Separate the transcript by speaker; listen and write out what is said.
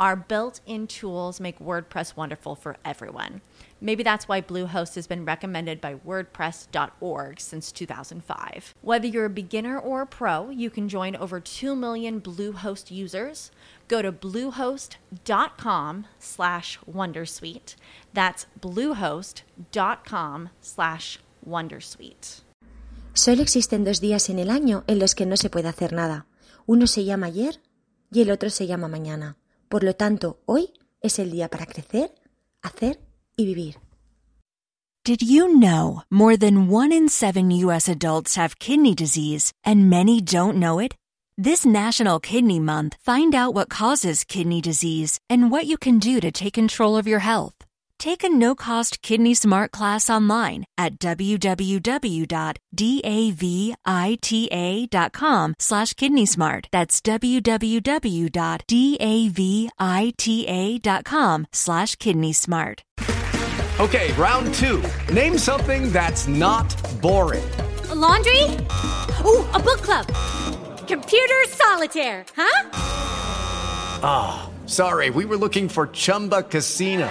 Speaker 1: Our built in tools make WordPress wonderful for everyone. Maybe that's why Bluehost has been recommended by WordPress.org since 2005. Whether you're a beginner or a pro, you can join over 2 million Bluehost users. Go to bluehost.com slash Wondersuite. That's bluehost.com slash Wondersuite.
Speaker 2: Solo existen dos días en el año en los que no se puede hacer nada. Uno se llama ayer y el otro se llama mañana. Por lo tanto, hoy es el día para crecer, hacer y vivir.
Speaker 3: Did you know more than one in seven U.S. adults have kidney disease and many don't know it? This National Kidney Month, find out what causes kidney disease and what you can do to take control of your health. Take a no-cost Kidney Smart class online at www.davita.com slash kidney smart. That's www.davita.com slash kidney smart.
Speaker 4: Okay, round two. Name something that's not boring.
Speaker 5: A laundry? Ooh, a book club. Computer solitaire, huh?
Speaker 4: Ah, oh, sorry, we were looking for Chumba Casino.